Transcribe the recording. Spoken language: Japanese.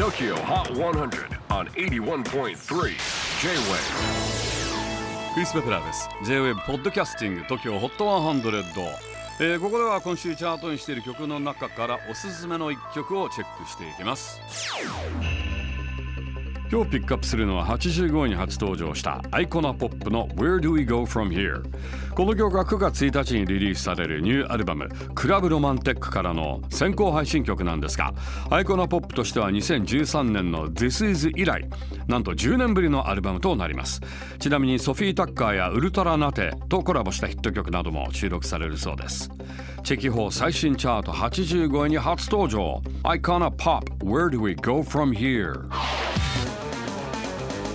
TOKYO HOT 100 on 81.3 J-WAVE クリス・ベプラーです。J-WAVE ポッドキャスティング TOKYO HOT 100、えーここでは今週チャートにしている曲の中からおすすめの一曲をチェックしていきます。今日ピックアップするのは85位に初登場したアイコナポップの Where Do We Go From Here? この曲は9月1日にリリースされるニューアルバムClub Romantech からの先行配信曲なんですがアイコナポップとしては2013年の This Is 以来なんと10年ぶりのアルバムとなります。ちなみにソフィー・タッカーやウルトラナテとコラボしたヒット曲なども収録されるそうです。チェキホー最新チャート85位に初登場アイコナポップ Where Do We Go From Here?